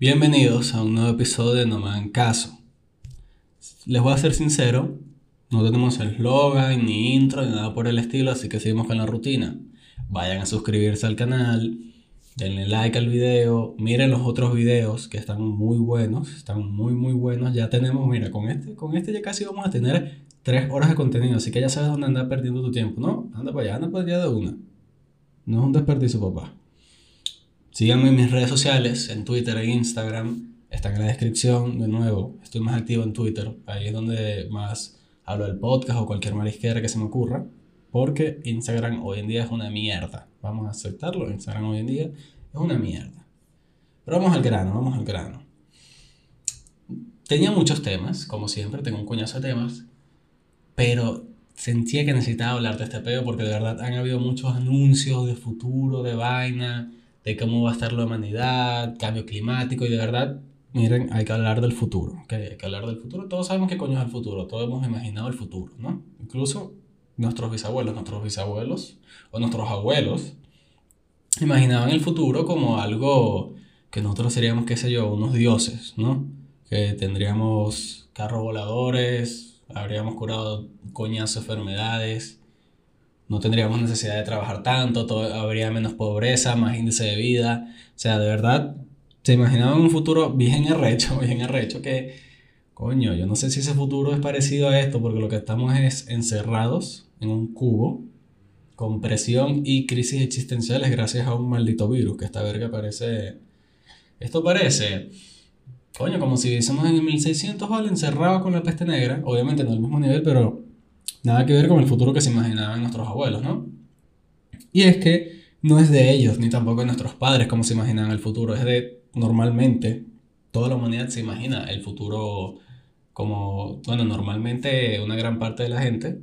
Bienvenidos a un nuevo episodio de No me hagan caso. Les voy a ser sincero, no tenemos eslogan, ni intro, ni nada por el estilo, así que seguimos con la rutina. Vayan a suscribirse al canal, denle like al video, miren los otros videos que están muy buenos, están muy muy buenos. Ya tenemos, mira, con este, con este ya casi vamos a tener 3 horas de contenido, así que ya sabes dónde andar perdiendo tu tiempo, ¿no? Anda para allá, anda para allá de una. No es un desperdicio, papá. Síganme en mis redes sociales, en Twitter e Instagram. Están en la descripción. De nuevo, estoy más activo en Twitter. Ahí es donde más hablo del podcast o cualquier marisquera que se me ocurra. Porque Instagram hoy en día es una mierda. Vamos a aceptarlo. Instagram hoy en día es una mierda. Pero vamos al grano, vamos al grano. Tenía muchos temas, como siempre, tengo un coñazo de temas. Pero sentía que necesitaba hablar de este peo porque de verdad han habido muchos anuncios de futuro, de vaina, de cómo va a estar la humanidad, cambio climático y de verdad, miren, hay que hablar del futuro, hay que hablar del futuro. Todos sabemos qué coño es el futuro, todos hemos imaginado el futuro, ¿no? Incluso nuestros bisabuelos, nuestros bisabuelos o nuestros abuelos imaginaban el futuro como algo que nosotros seríamos, qué sé yo, unos dioses, ¿no? Que tendríamos carros voladores, habríamos curado coñazo enfermedades, no tendríamos necesidad de trabajar tanto, todo, habría menos pobreza, más índice de vida. O sea, de verdad, se imaginaban un futuro bien arrecho, bien arrecho, que, coño, yo no sé si ese futuro es parecido a esto, porque lo que estamos es encerrados en un cubo, con presión y crisis existenciales gracias a un maldito virus, que esta verga parece... Esto parece coño, como si viviésemos en el 1600, ¿vale? Encerrados con la peste negra, obviamente no al mismo nivel, pero nada que ver con el futuro que se imaginaban nuestros abuelos, ¿no? Y es que no es de ellos, ni tampoco de nuestros padres como se imaginaban el futuro, es de normalmente toda la humanidad se imagina el futuro como, bueno, normalmente una gran parte de la gente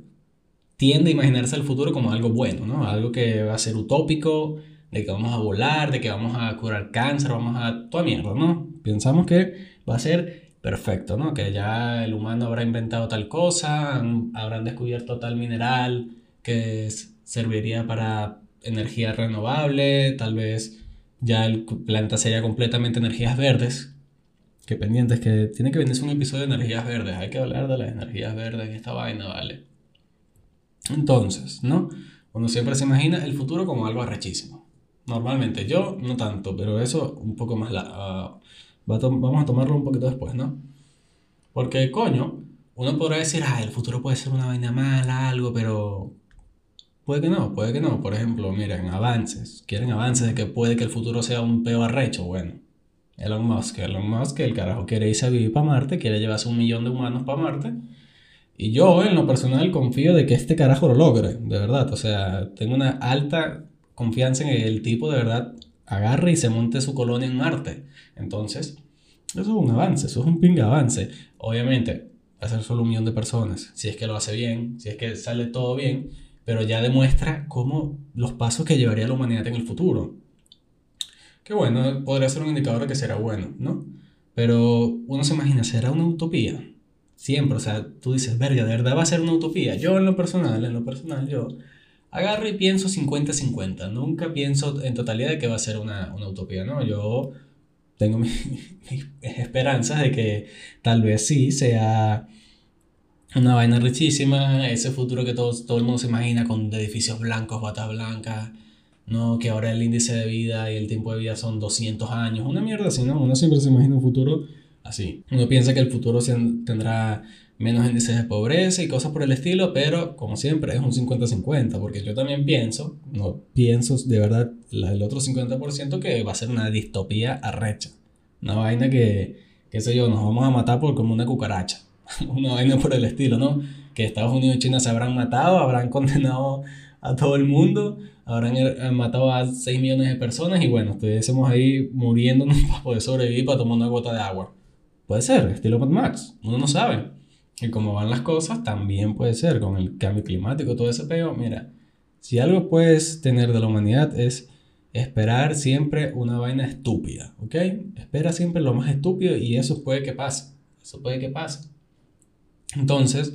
tiende a imaginarse el futuro como algo bueno, ¿no? Algo que va a ser utópico, de que vamos a volar, de que vamos a curar cáncer, vamos a toda mierda, ¿no? Pensamos que va a ser perfecto, ¿no? Que ya el humano habrá inventado tal cosa, habrán descubierto tal mineral que serviría para energía renovable, tal vez ya el planeta sería completamente energías verdes. Que pendientes, que tiene que venirse un episodio de energías verdes. Hay que hablar de las energías verdes en esta vaina, ¿vale? Entonces, ¿no? Uno siempre se imagina el futuro como algo arrechísimo. Normalmente, yo no tanto, pero eso un poco más... La, vamos a tomarlo un poquito después, ¿no? Porque, coño, uno podrá decir, ah, el futuro puede ser una vaina mala, algo, pero puede que no, puede que no. Por ejemplo, miren, avances. Quieren avances de que puede que el futuro sea un peo arrecho. Bueno, Elon Musk, Elon Musk, el carajo quiere irse a vivir para Marte, quiere llevarse un millón de humanos para Marte. Y yo, en lo personal, confío de que este carajo lo logre, de verdad. O sea, tengo una alta confianza en el tipo de verdad agarre y se monte su colonia en Marte. Entonces, eso es un avance, eso es un ping avance. Obviamente, va a ser solo un millón de personas, si es que lo hace bien, si es que sale todo bien, pero ya demuestra cómo los pasos que llevaría la humanidad en el futuro. Que bueno, podría ser un indicador de que será bueno, ¿no? Pero uno se imagina, ¿será una utopía? Siempre, o sea, tú dices, verga, ¿de verdad va a ser una utopía? Yo en lo personal, en lo personal, yo agarro y pienso 50-50. Nunca pienso en totalidad de que va a ser una, utopía, ¿no? Yo tengo mis, esperanzas de que tal vez sí sea una vaina richísima, ese futuro que todo, todo el mundo se imagina con edificios blancos, batas blancas, ¿no? Que ahora el índice de vida y el tiempo de vida son 200 años, una mierda así, ¿no? Uno siempre se imagina un futuro así. Uno piensa que el futuro tendrá menos índices de pobreza y cosas por el estilo, pero como siempre es un 50-50, porque yo también pienso, no pienso de verdad el otro 50% que va a ser una distopía arrecha. Una vaina que, qué sé yo, nos vamos a matar por como una cucaracha. una vaina por el estilo, ¿no? Que Estados Unidos y China se habrán matado, habrán condenado a todo el mundo, habrán er, matado a 6 millones de personas y bueno, estuviésemos ahí muriéndonos para poder sobrevivir, para tomar una gota de agua. Puede ser, estilo Mad Max, uno no sabe. Y como van las cosas, también puede ser con el cambio climático, todo ese peo. Mira, si algo puedes tener de la humanidad es esperar siempre una vaina estúpida, ¿ok? Espera siempre lo más estúpido y eso puede que pase. Eso puede que pase. Entonces,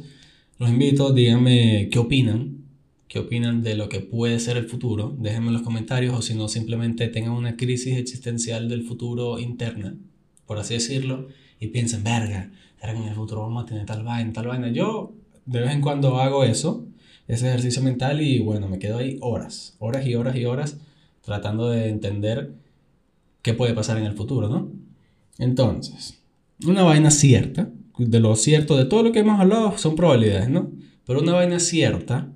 los invito, díganme qué opinan, qué opinan de lo que puede ser el futuro. Déjenme en los comentarios o si no, simplemente tengan una crisis existencial del futuro interna. por así decirlo, y piensan, verga, ¿será que en el futuro vamos a tener tal vaina, tal vaina? Yo de vez en cuando hago eso, ese ejercicio mental, y bueno, me quedo ahí horas, horas y horas y horas tratando de entender qué puede pasar en el futuro, ¿no? Entonces, una vaina cierta, de lo cierto, de todo lo que hemos hablado son probabilidades, ¿no? Pero una vaina cierta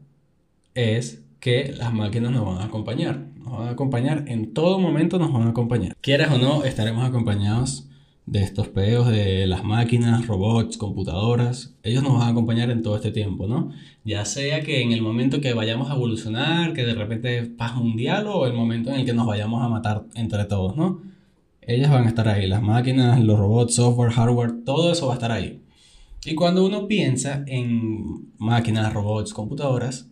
es que las máquinas nos van a acompañar. Nos van a acompañar en todo momento, nos van a acompañar. Quieras o no, estaremos acompañados de estos peos de las máquinas, robots, computadoras. Ellos nos van a acompañar en todo este tiempo, ¿no? Ya sea que en el momento que vayamos a evolucionar, que de repente paz mundial o el momento en el que nos vayamos a matar entre todos, ¿no? Ellas van a estar ahí, las máquinas, los robots, software, hardware, todo eso va a estar ahí. Y cuando uno piensa en máquinas, robots, computadoras,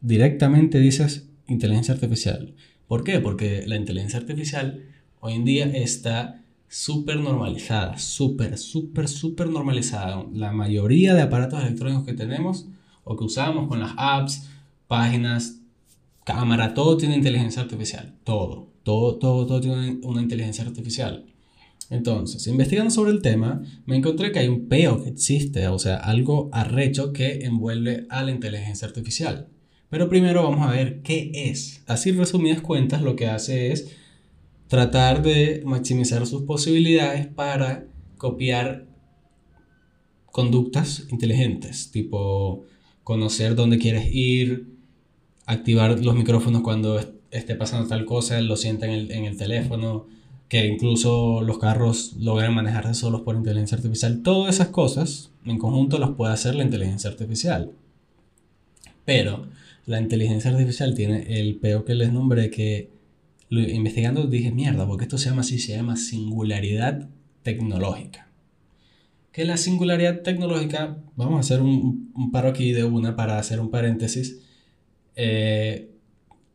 directamente dices inteligencia artificial. ¿Por qué? Porque la inteligencia artificial hoy en día está súper normalizada, súper, súper, súper normalizada. La mayoría de aparatos electrónicos que tenemos o que usamos con las apps, páginas, cámara, todo tiene inteligencia artificial. Todo, todo, todo, todo tiene una inteligencia artificial. Entonces, investigando sobre el tema, me encontré que hay un peo que existe, o sea, algo arrecho que envuelve a la inteligencia artificial. Pero primero vamos a ver qué es. Así resumidas cuentas, lo que hace es tratar de maximizar sus posibilidades para copiar conductas inteligentes, tipo conocer dónde quieres ir, activar los micrófonos cuando esté pasando tal cosa, lo sienta en el, en el teléfono, que incluso los carros logran manejarse solos por inteligencia artificial. Todas esas cosas en conjunto las puede hacer la inteligencia artificial. Pero la inteligencia artificial tiene el peo que les nombré que investigando dije, mierda, porque esto se llama así, se llama singularidad tecnológica. Que la singularidad tecnológica, vamos a hacer un, un paro aquí de una para hacer un paréntesis. Eh,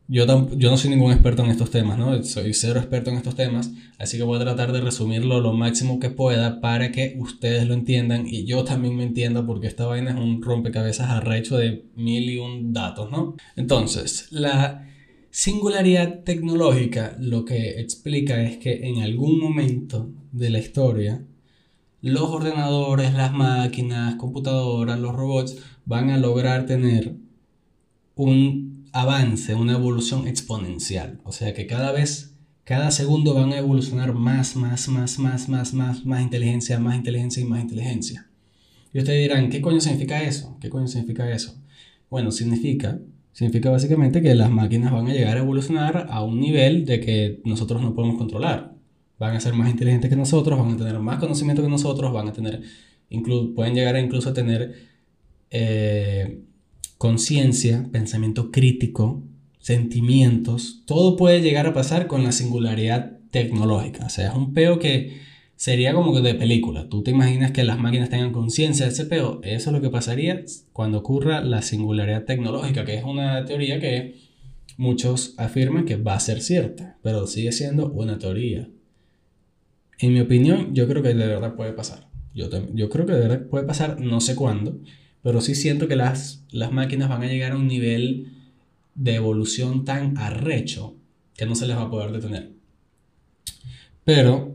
yo, yo no soy ningún experto en estos temas, ¿no? Soy cero experto en estos temas, así que voy a tratar de resumirlo lo máximo que pueda para que ustedes lo entiendan y yo también me entienda porque esta vaina es un rompecabezas arrecho de mil y un datos, ¿no? Entonces, la Singularidad tecnológica lo que explica es que en algún momento de la historia los ordenadores, las máquinas, computadoras, los robots van a lograr tener un avance, una evolución exponencial. O sea que cada vez, cada segundo van a evolucionar más, más, más, más, más, más, más inteligencia, más inteligencia y más inteligencia. Y ustedes dirán, ¿qué coño significa eso? ¿Qué coño significa eso? Bueno, significa Significa básicamente que las máquinas van a llegar a evolucionar a un nivel de que nosotros no podemos controlar. Van a ser más inteligentes que nosotros, van a tener más conocimiento que nosotros, van a tener, pueden llegar incluso a tener eh, conciencia, pensamiento crítico, sentimientos. Todo puede llegar a pasar con la singularidad tecnológica. O sea, es un peo que sería como que de película. Tú te imaginas que las máquinas tengan conciencia de ese peo. Eso es lo que pasaría cuando ocurra la singularidad tecnológica, que es una teoría que muchos afirman que va a ser cierta, pero sigue siendo una teoría. En mi opinión, yo creo que de verdad puede pasar. Yo, yo creo que de verdad puede pasar, no sé cuándo, pero sí siento que las, las máquinas van a llegar a un nivel de evolución tan arrecho que no se les va a poder detener. Pero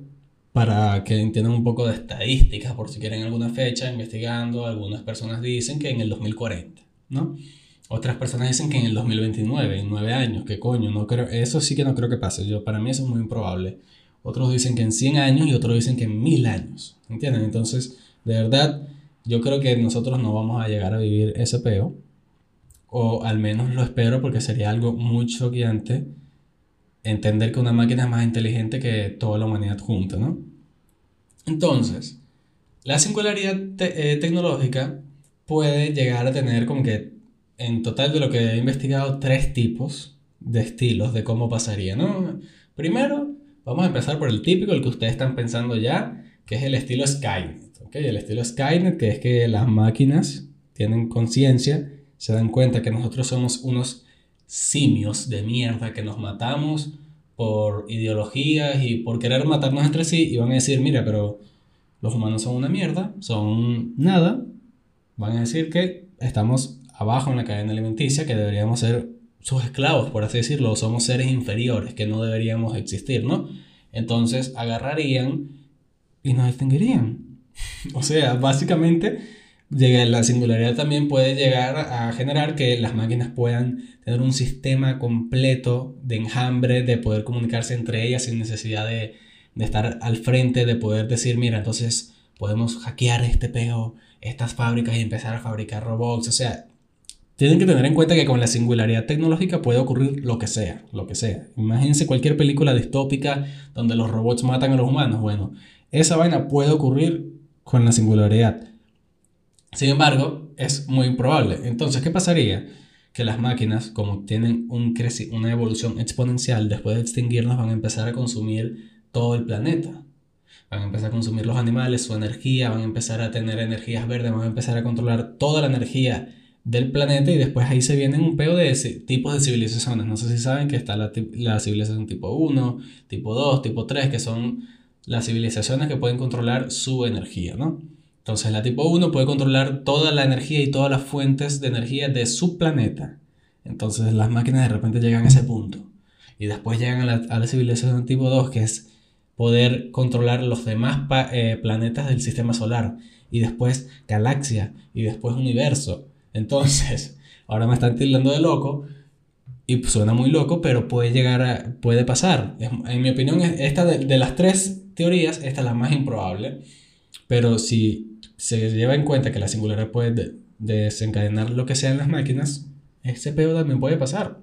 para que entiendan un poco de estadísticas, por si quieren alguna fecha, investigando, algunas personas dicen que en el 2040, ¿no? Otras personas dicen que en el 2029, en nueve años, ¿qué coño? No creo, eso sí que no creo que pase, yo, para mí eso es muy improbable. Otros dicen que en 100 años y otros dicen que en 1000 años, ¿entienden? Entonces, de verdad, yo creo que nosotros no vamos a llegar a vivir ese peo, o al menos lo espero porque sería algo muy choqueante entender que una máquina es más inteligente que toda la humanidad junta, ¿no? Entonces, la singularidad eh, tecnológica puede llegar a tener como que en total de lo que he investigado tres tipos de estilos de cómo pasaría, ¿no? Primero, vamos a empezar por el típico, el que ustedes están pensando ya, que es el estilo Skynet, ¿ok? El estilo Skynet, que es que las máquinas tienen conciencia, se dan cuenta que nosotros somos unos simios de mierda que nos matamos por ideologías y por querer matarnos entre sí y van a decir, mira, pero los humanos son una mierda, son nada, van a decir que estamos abajo en la cadena alimenticia, que deberíamos ser sus esclavos, por así decirlo, somos seres inferiores, que no deberíamos existir, ¿no? Entonces agarrarían y nos extinguirían. o sea, básicamente la singularidad también puede llegar a generar que las máquinas puedan tener un sistema completo de enjambre, de poder comunicarse entre ellas sin necesidad de, de estar al frente, de poder decir, mira, entonces podemos hackear este peo, estas fábricas y empezar a fabricar robots. O sea, tienen que tener en cuenta que con la singularidad tecnológica puede ocurrir lo que sea, lo que sea. Imagínense cualquier película distópica donde los robots matan a los humanos. Bueno, esa vaina puede ocurrir con la singularidad. Sin embargo, es muy improbable. Entonces, ¿qué pasaría? Que las máquinas, como tienen un una evolución exponencial, después de extinguirnos, van a empezar a consumir todo el planeta. Van a empezar a consumir los animales, su energía, van a empezar a tener energías verdes, van a empezar a controlar toda la energía del planeta y después ahí se vienen un peo de tipos de civilizaciones. No sé si saben que está la, la civilización tipo 1, tipo 2, tipo 3, que son las civilizaciones que pueden controlar su energía, ¿no? Entonces la tipo 1 puede controlar toda la energía y todas las fuentes de energía de su planeta. Entonces las máquinas de repente llegan a ese punto. Y después llegan a la, a la civilización tipo 2, que es poder controlar los demás eh, planetas del sistema solar y después galaxia y después universo. Entonces, ahora me están tildando de loco y suena muy loco, pero puede llegar a, puede pasar. En mi opinión, esta de, las tres teorías, esta es la más improbable, pero si se lleva en cuenta que la singularidad puede desencadenar lo que sea en las máquinas, ese pedo también puede pasar.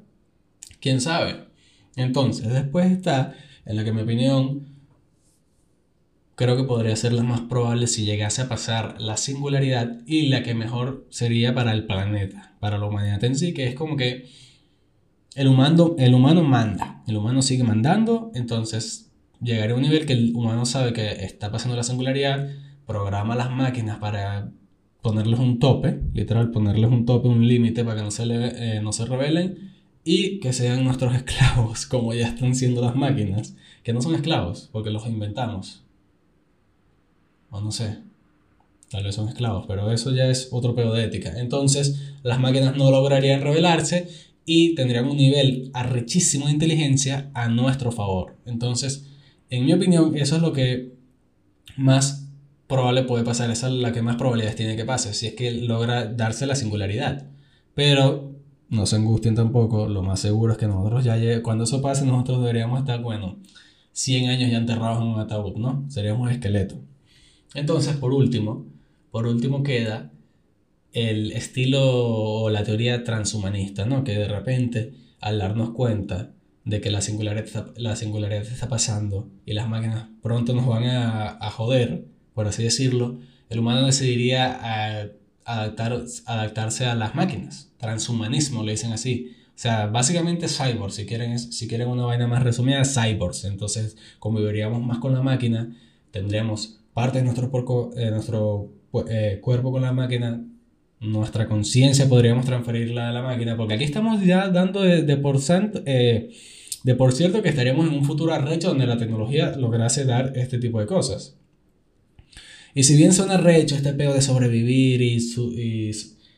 ¿Quién sabe? Entonces, después está en la que en mi opinión creo que podría ser la más probable si llegase a pasar la singularidad y la que mejor sería para el planeta, para la humanidad en sí, que es como que el humano, el humano manda, el humano sigue mandando, entonces llegaría a un nivel que el humano sabe que está pasando la singularidad, programa las máquinas para ponerles un tope, literal, ponerles un tope, un límite para que no se, eh, no se rebelen y que sean nuestros esclavos, como ya están siendo las máquinas, que no son esclavos, porque los inventamos, o no sé, tal vez son esclavos, pero eso ya es otro pedo de ética. Entonces, las máquinas no lograrían rebelarse y tendrían un nivel arrechísimo de inteligencia a nuestro favor. Entonces, en mi opinión, eso es lo que más probable puede pasar, esa es la que más probabilidades tiene que pase, si es que logra darse la singularidad. Pero no se angustien tampoco, lo más seguro es que nosotros ya cuando eso pase, nosotros deberíamos estar, bueno, 100 años ya enterrados en un ataúd, ¿no? Seríamos esqueletos. Entonces, por último, por último queda el estilo o la teoría transhumanista, ¿no? Que de repente, al darnos cuenta de que la singularidad, la singularidad está pasando y las máquinas pronto nos van a, a joder, por así decirlo, el humano decidiría adaptar, adaptarse a las máquinas. Transhumanismo, le dicen así. O sea, básicamente cyborgs, si quieren, si quieren una vaina más resumida, cyborgs. Entonces, conviviríamos más con la máquina, tendríamos parte de nuestro, porco, eh, nuestro eh, cuerpo con la máquina, nuestra conciencia podríamos transferirla a la máquina, porque aquí estamos ya dando de, por, eh, de por cierto que estaríamos en un futuro arrecho donde la tecnología lograse dar este tipo de cosas. Y si bien suena arrecho este pedo de sobrevivir y, y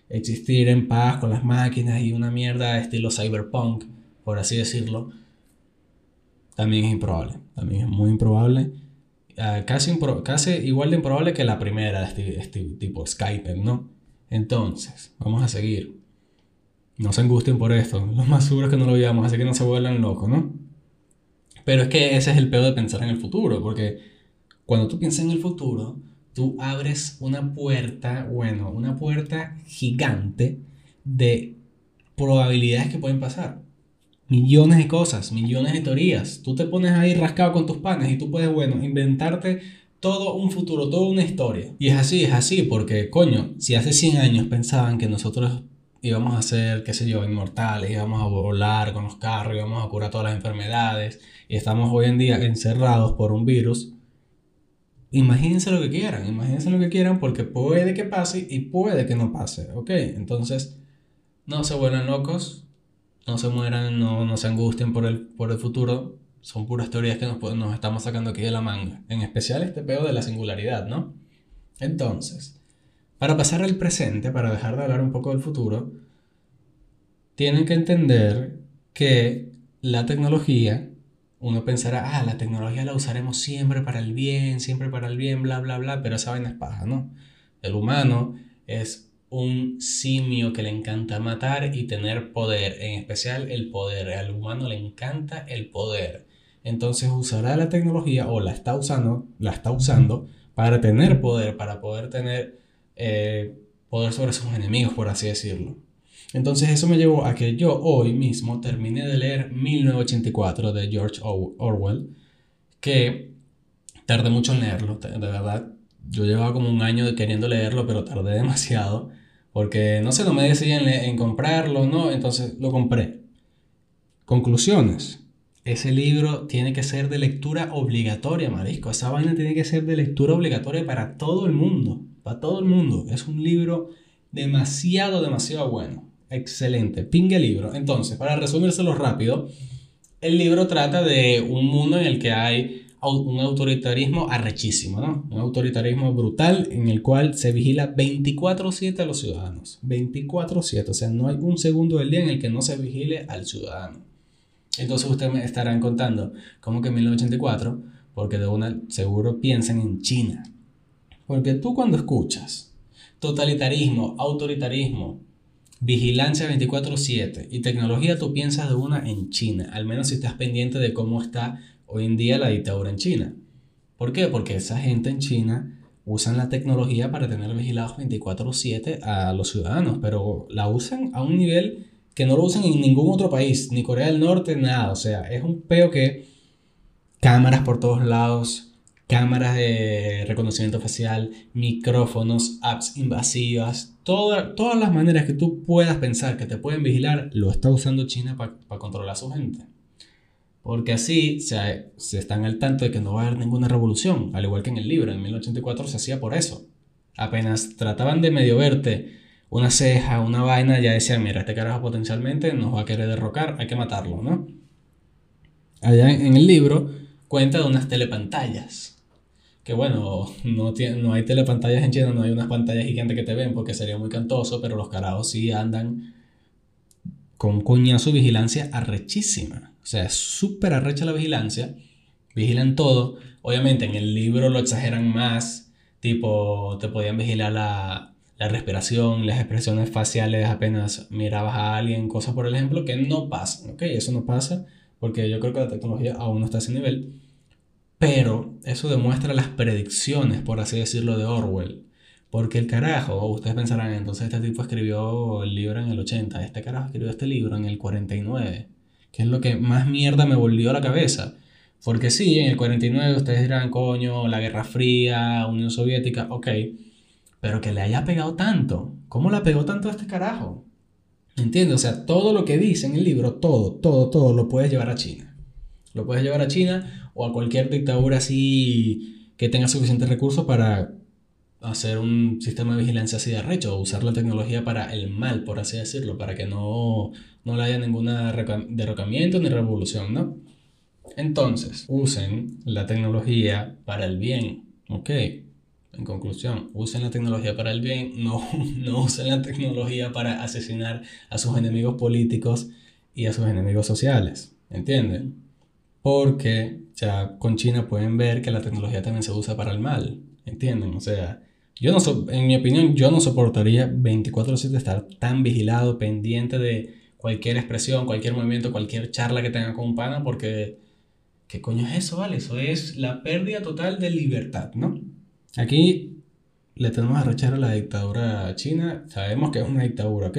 existir en paz con las máquinas y una mierda estilo cyberpunk, por así decirlo, también es improbable. También es muy improbable. Ah, casi, casi igual de improbable que la primera este, este, tipo Skype, ¿no? Entonces, vamos a seguir. No se angustien por esto. Lo más seguro es que no lo veamos, así que no se vuelvan locos, ¿no? Pero es que ese es el peor de pensar en el futuro, porque cuando tú piensas en el futuro, tú abres una puerta, bueno, una puerta gigante de probabilidades que pueden pasar millones de cosas, millones de teorías. Tú te pones ahí rascado con tus panes y tú puedes, bueno, inventarte todo un futuro, toda una historia. Y es así, es así, porque, coño, si hace 100 años pensaban que nosotros íbamos a ser, qué sé yo, inmortales, íbamos a volar con los carros, íbamos a curar todas las enfermedades, y estamos hoy en día encerrados por un virus, imagínense lo que quieran, imagínense lo que quieran, porque puede que pase y puede que no pase, ¿ok? Entonces, no se vuelvan locos, no se mueran, no, no se angustien por el, por el futuro. Son puras teorías que nos, nos estamos sacando aquí de la manga. En especial este pedo de la singularidad, ¿no? Entonces, para pasar al presente, para dejar de hablar un poco del futuro, tienen que entender que la tecnología uno pensará, ah, la tecnología la usaremos siempre para el bien, siempre para el bien, bla, bla, bla, pero esa vaina es paja, ¿no? El humano es un simio que le encanta matar y tener poder, en especial el poder. Al humano le encanta el poder. Entonces usará la tecnología o la está usando, la está usando para tener poder, para poder tener eh, poder sobre sus enemigos, por así decirlo. Entonces eso me llevó a que yo hoy mismo terminé de leer 1984 de George Orwell, que tardé mucho en leerlo, de verdad. Yo llevaba como un año queriendo leerlo, pero tardé demasiado, porque no sé, no me decidí en, en comprarlo, ¿no? Entonces lo compré. Conclusiones. Ese libro tiene que ser de lectura obligatoria, marisco. Esa vaina tiene que ser de lectura obligatoria para todo el mundo. Para todo el mundo. Es un libro demasiado, demasiado bueno. Excelente, pingue libro. Entonces, para resumírselo rápido, el libro trata de un mundo en el que hay un autoritarismo arrechísimo, ¿no? Un autoritarismo brutal en el cual se vigila 24/7 a los ciudadanos. 24/7, o sea, no hay un segundo del día en el que no se vigile al ciudadano. Entonces ustedes me estarán contando, ¿cómo que 1984? Porque de una seguro piensan en China. Porque tú cuando escuchas totalitarismo, autoritarismo, Vigilancia 24/7 y tecnología tú piensas de una en China, al menos si estás pendiente de cómo está hoy en día la dictadura en China. ¿Por qué? Porque esa gente en China usan la tecnología para tener vigilados 24/7 a los ciudadanos, pero la usan a un nivel que no lo usan en ningún otro país, ni Corea del Norte, nada. O sea, es un peo que cámaras por todos lados, cámaras de reconocimiento facial, micrófonos, apps invasivas, todas las maneras que tú puedas pensar que te pueden vigilar, lo está usando China para controlar a su gente. Porque así se, se están al tanto de que no va a haber ninguna revolución, al igual que en el libro, en 1084 se hacía por eso. Apenas trataban de medio verte una ceja, una vaina, ya decían, mira, este carajo potencialmente nos va a querer derrocar, hay que matarlo, ¿no? Allá en el libro cuenta de unas telepantallas que bueno, no, tiene, no hay telepantallas en China, no hay unas pantallas gigantes que te ven porque sería muy cantoso, pero los carajos sí andan con coñazo vigilancia arrechísima. O sea, es súper arrecha la vigilancia, vigilan todo. Obviamente en el libro lo exageran más, tipo, te podían vigilar la, la respiración, las expresiones faciales apenas mirabas a alguien, cosas por el ejemplo, que no pasan, ¿ok? Eso no pasa porque yo creo que la tecnología aún no está a ese nivel. Pero eso demuestra las predicciones, por así decirlo, de Orwell. Porque el carajo, ustedes pensarán, entonces este tipo escribió el libro en el 80, este carajo escribió este libro en el 49, que es lo que más mierda me volvió a la cabeza. Porque sí, en el 49 ustedes dirán, coño, la Guerra Fría, Unión Soviética, ok, pero que le haya pegado tanto, ¿cómo le pegó tanto a este carajo? ¿Entiendes? O sea, todo lo que dice en el libro, todo, todo, todo, lo puedes llevar a China. Lo puedes llevar a China o a cualquier dictadura así que tenga suficientes recursos para hacer un sistema de vigilancia así de arrecho, o usar la tecnología para el mal, por así decirlo, para que no, no haya ningún derrocamiento ni revolución, ¿no? Entonces, usen la tecnología para el bien, ¿ok? En conclusión, usen la tecnología para el bien, no, no usen la tecnología para asesinar a sus enemigos políticos y a sus enemigos sociales, ¿entienden? Porque ya con China pueden ver que la tecnología también se usa para el mal, ¿entienden? O sea, yo no en mi opinión, yo no soportaría 24/7 estar tan vigilado, pendiente de cualquier expresión, cualquier movimiento, cualquier charla que tenga con un pana, porque ¿qué coño es eso, vale? Eso es la pérdida total de libertad, ¿no? Aquí le tenemos a rechar a la dictadura china, sabemos que es una dictadura, ¿ok?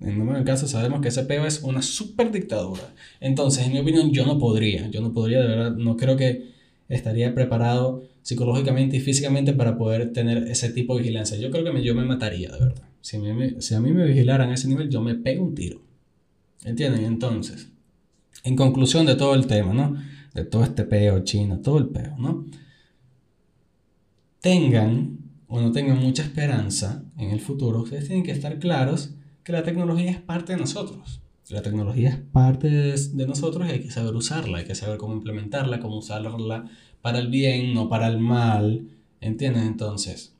En número de casos sabemos que ese peo es una super dictadura. Entonces, en mi opinión, yo no podría. Yo no podría, de verdad, no creo que estaría preparado psicológicamente y físicamente para poder tener ese tipo de vigilancia. Yo creo que yo me mataría, de verdad. Si, si a mí me vigilaran a ese nivel, yo me pego un tiro. ¿Entienden? Entonces, en conclusión de todo el tema, ¿no? De todo este peo chino, todo el peo, ¿no? Tengan o no tengan mucha esperanza en el futuro, ustedes tienen que estar claros que la tecnología es parte de nosotros. La tecnología es parte de, nosotros y hay que saber usarla, hay que saber cómo implementarla, cómo usarla para el bien, no para el mal. ¿Entiendes? Entonces,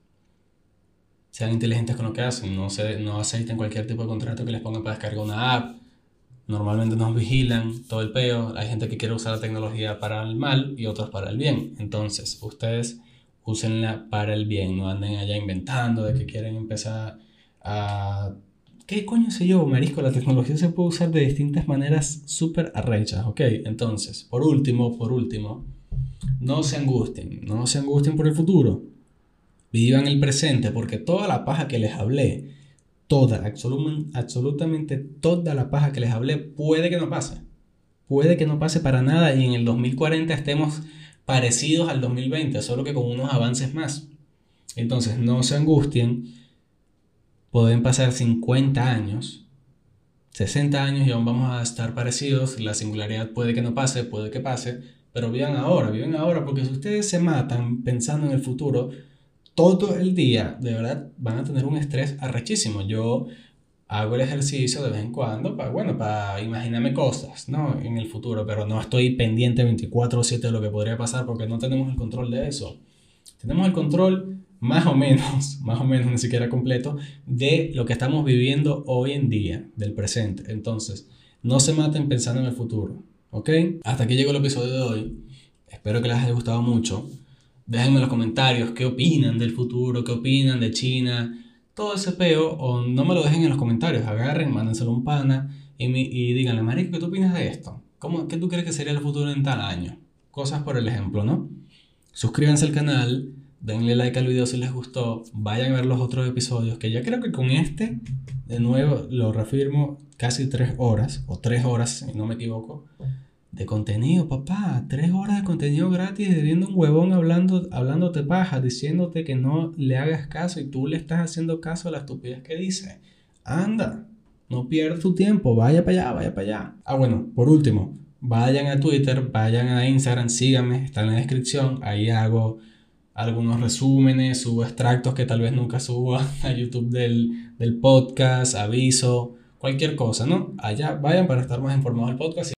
sean inteligentes con lo que hacen, no, se, no aceiten cualquier tipo de contrato que les pongan para descargar una app. Normalmente nos vigilan todo el peo. Hay gente que quiere usar la tecnología para el mal y otros para el bien. Entonces, ustedes úsenla para el bien. No anden allá inventando de que quieren empezar a... ¿Qué coño sé yo, marisco? La tecnología se puede usar de distintas maneras súper arrechas, ¿ok? Entonces, por último, por último, no se angustien. No se angustien por el futuro. Vivan el presente porque toda la paja que les hablé toda, absolutamente toda la paja que les hablé, puede que no pase. Puede que no pase para nada y en el 2040 estemos parecidos al 2020, solo que con unos avances más. Entonces, no se angustien. Pueden pasar 50 años, 60 años y aún vamos a estar parecidos. La singularidad puede que no pase, puede que pase, pero vivan ahora, viven ahora, porque si ustedes se matan pensando en el futuro, todo el día, de verdad, van a tener un estrés arrechísimo. Yo hago el ejercicio de vez en cuando para, bueno, para imaginarme cosas, ¿no? En el futuro, pero no estoy pendiente 24/7 de lo que podría pasar porque no tenemos el control de eso. Tenemos el control más o menos, más o menos, ni siquiera completo, de lo que estamos viviendo hoy en día, del presente. Entonces, no se maten pensando en el futuro, ¿ok? Hasta aquí llegó el episodio de hoy. Espero que les haya gustado mucho. Déjenme en los comentarios qué opinan del futuro, qué opinan de China, todo ese peo, o no me lo dejen en los comentarios, agarren, mándenselo un pana y, y díganle, Marico, ¿qué tú opinas de esto? ¿Cómo, ¿Qué tú crees que sería el futuro en tal año? Cosas por el ejemplo, ¿no? Suscríbanse al canal, denle like al video si les gustó, vayan a ver los otros episodios, que ya creo que con este, de nuevo, lo reafirmo, casi tres horas, o tres horas, si no me equivoco de contenido, papá. Tres horas de contenido gratis de viendo un huevón hablando, hablándote paja, diciéndote que no le hagas caso y tú le estás haciendo caso a la estupidez que dice. Anda, no pierdas tu tiempo, vaya para allá, vaya para allá. Ah, bueno, por último, vayan a Twitter, vayan a Instagram, síganme, está en la descripción. Ahí hago algunos resúmenes, subo extractos que tal vez nunca subo a YouTube del, del podcast, aviso, cualquier cosa, ¿no? Allá vayan para estar más informados del podcast.